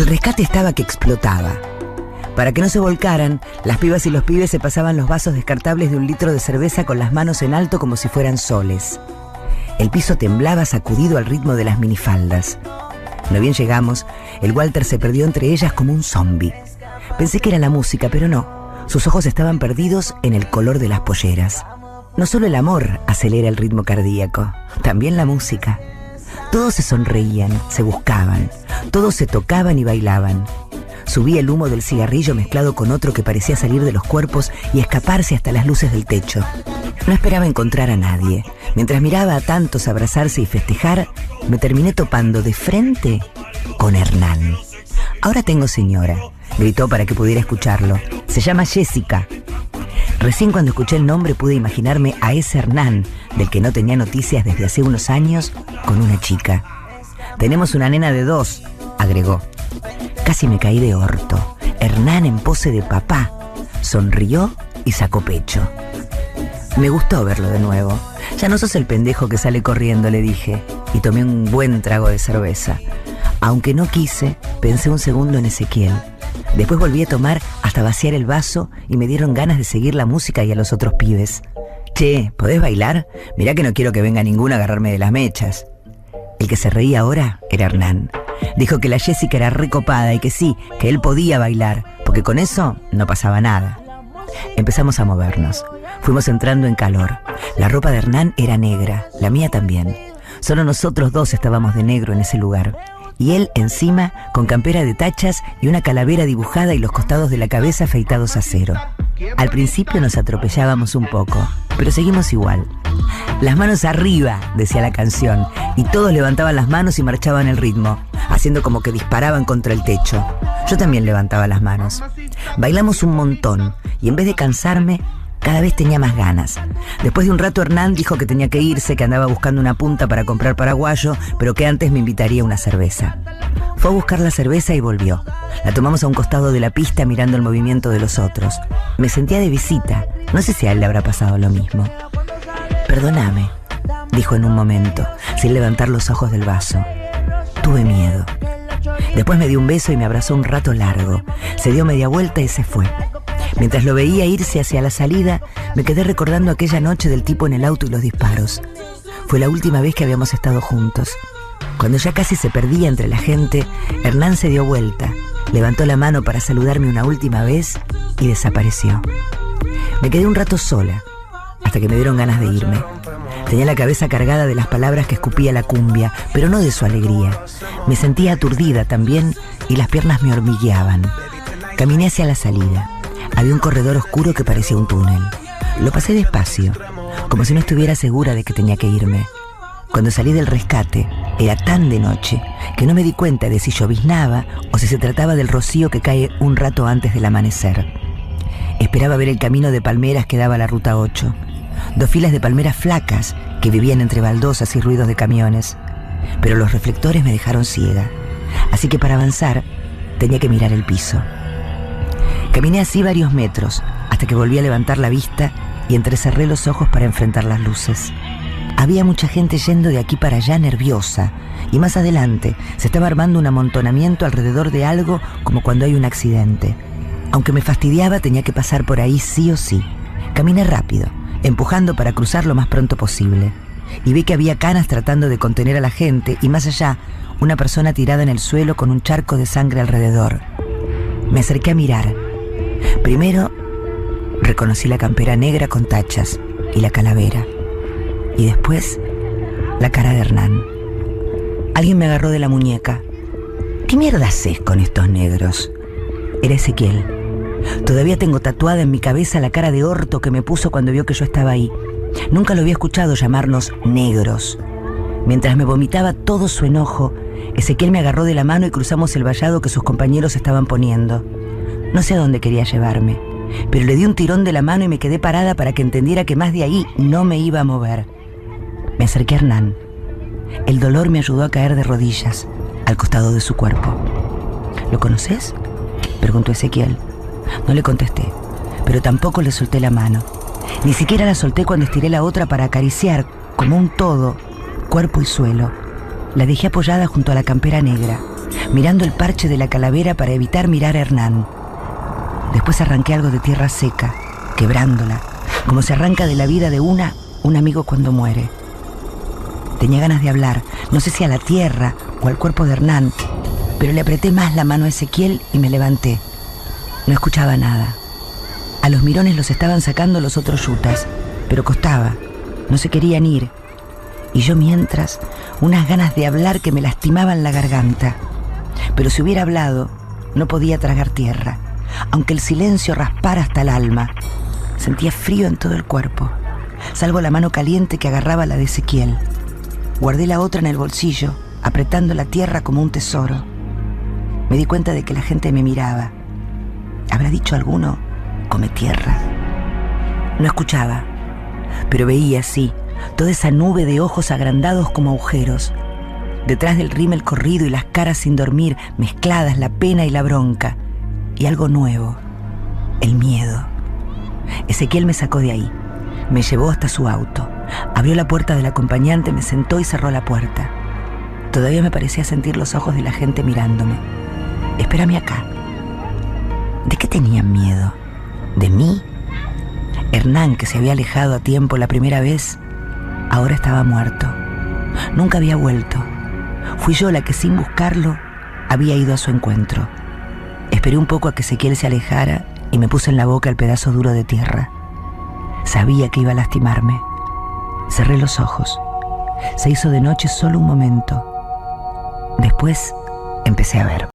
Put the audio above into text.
El rescate estaba que explotaba. Para que no se volcaran, las pibas y los pibes se pasaban los vasos descartables de un litro de cerveza con las manos en alto como si fueran soles. El piso temblaba sacudido al ritmo de las minifaldas. No bien llegamos, el Walter se perdió entre ellas como un zombi. Pensé que era la música, pero no. Sus ojos estaban perdidos en el color de las polleras. No solo el amor acelera el ritmo cardíaco, también la música. Todos se sonreían, se buscaban, todos se tocaban y bailaban. Subía el humo del cigarrillo mezclado con otro que parecía salir de los cuerpos y escaparse hasta las luces del techo. No esperaba encontrar a nadie. Mientras miraba a tantos abrazarse y festejar, me terminé topando de frente con Hernán. Ahora tengo señora, gritó para que pudiera escucharlo. Se llama Jessica. Recién cuando escuché el nombre pude imaginarme a ese Hernán, del que no tenía noticias desde hace unos años, con una chica. Tenemos una nena de dos, agregó. Casi me caí de orto. Hernán en pose de papá. Sonrió y sacó pecho. Me gustó verlo de nuevo. Ya no sos el pendejo que sale corriendo, le dije, y tomé un buen trago de cerveza. Aunque no quise, pensé un segundo en Ezequiel. Después volví a tomar hasta vaciar el vaso y me dieron ganas de seguir la música y a los otros pibes. Che, ¿podés bailar? Mirá que no quiero que venga ninguno a agarrarme de las mechas. El que se reía ahora era Hernán. Dijo que la Jessica era recopada y que sí, que él podía bailar, porque con eso no pasaba nada. Empezamos a movernos. Fuimos entrando en calor. La ropa de Hernán era negra, la mía también. Solo nosotros dos estábamos de negro en ese lugar. Y él encima, con campera de tachas y una calavera dibujada y los costados de la cabeza afeitados a cero. Al principio nos atropellábamos un poco, pero seguimos igual. Las manos arriba, decía la canción, y todos levantaban las manos y marchaban el ritmo, haciendo como que disparaban contra el techo. Yo también levantaba las manos. Bailamos un montón, y en vez de cansarme, cada vez tenía más ganas. Después de un rato Hernán dijo que tenía que irse, que andaba buscando una punta para comprar paraguayo, pero que antes me invitaría una cerveza. Fue a buscar la cerveza y volvió. La tomamos a un costado de la pista mirando el movimiento de los otros. Me sentía de visita. No sé si a él le habrá pasado lo mismo. Perdóname, dijo en un momento, sin levantar los ojos del vaso. Tuve miedo. Después me dio un beso y me abrazó un rato largo. Se dio media vuelta y se fue. Mientras lo veía irse hacia la salida, me quedé recordando aquella noche del tipo en el auto y los disparos. Fue la última vez que habíamos estado juntos. Cuando ya casi se perdía entre la gente, Hernán se dio vuelta, levantó la mano para saludarme una última vez y desapareció. Me quedé un rato sola, hasta que me dieron ganas de irme. Tenía la cabeza cargada de las palabras que escupía la cumbia, pero no de su alegría. Me sentía aturdida también y las piernas me hormigueaban. Caminé hacia la salida. Había un corredor oscuro que parecía un túnel. Lo pasé despacio, como si no estuviera segura de que tenía que irme. Cuando salí del rescate, era tan de noche que no me di cuenta de si lloviznaba o si se trataba del rocío que cae un rato antes del amanecer. Esperaba ver el camino de palmeras que daba a la ruta 8. Dos filas de palmeras flacas que vivían entre baldosas y ruidos de camiones. Pero los reflectores me dejaron ciega. Así que para avanzar tenía que mirar el piso. Caminé así varios metros hasta que volví a levantar la vista y entrecerré los ojos para enfrentar las luces. Había mucha gente yendo de aquí para allá nerviosa y más adelante se estaba armando un amontonamiento alrededor de algo como cuando hay un accidente. Aunque me fastidiaba tenía que pasar por ahí sí o sí. Caminé rápido, empujando para cruzar lo más pronto posible. Y vi que había canas tratando de contener a la gente y más allá una persona tirada en el suelo con un charco de sangre alrededor. Me acerqué a mirar Primero reconocí la campera negra con tachas y la calavera. Y después la cara de Hernán. Alguien me agarró de la muñeca. ¿Qué mierda haces con estos negros? Era Ezequiel. Todavía tengo tatuada en mi cabeza la cara de orto que me puso cuando vio que yo estaba ahí. Nunca lo había escuchado llamarnos negros. Mientras me vomitaba todo su enojo, Ezequiel me agarró de la mano y cruzamos el vallado que sus compañeros estaban poniendo. No sé a dónde quería llevarme, pero le di un tirón de la mano y me quedé parada para que entendiera que más de ahí no me iba a mover. Me acerqué a Hernán. El dolor me ayudó a caer de rodillas al costado de su cuerpo. ¿Lo conoces? preguntó Ezequiel. No le contesté, pero tampoco le solté la mano. Ni siquiera la solté cuando estiré la otra para acariciar, como un todo, cuerpo y suelo. La dejé apoyada junto a la campera negra. mirando el parche de la calavera para evitar mirar a Hernán. Después arranqué algo de tierra seca, quebrándola, como se arranca de la vida de una un amigo cuando muere. Tenía ganas de hablar, no sé si a la tierra o al cuerpo de Hernán, pero le apreté más la mano a Ezequiel y me levanté. No escuchaba nada. A los mirones los estaban sacando los otros yutas, pero costaba, no se querían ir. Y yo mientras, unas ganas de hablar que me lastimaban la garganta. Pero si hubiera hablado, no podía tragar tierra, aunque el silencio raspara hasta el alma. Sentía frío en todo el cuerpo, salvo la mano caliente que agarraba la de Ezequiel. Guardé la otra en el bolsillo, apretando la tierra como un tesoro. Me di cuenta de que la gente me miraba. ¿Habrá dicho alguno, come tierra? No escuchaba, pero veía, sí, toda esa nube de ojos agrandados como agujeros. Detrás del rímel corrido y las caras sin dormir, mezcladas la pena y la bronca. Y algo nuevo, el miedo. Ezequiel me sacó de ahí, me llevó hasta su auto. Abrió la puerta del acompañante, me sentó y cerró la puerta. Todavía me parecía sentir los ojos de la gente mirándome. Espérame acá. ¿De qué tenían miedo? ¿De mí? Hernán, que se había alejado a tiempo la primera vez, ahora estaba muerto. Nunca había vuelto. Fui yo la que sin buscarlo había ido a su encuentro. Esperé un poco a que Ezequiel se alejara y me puse en la boca el pedazo duro de tierra. Sabía que iba a lastimarme. Cerré los ojos. Se hizo de noche solo un momento. Después empecé a ver.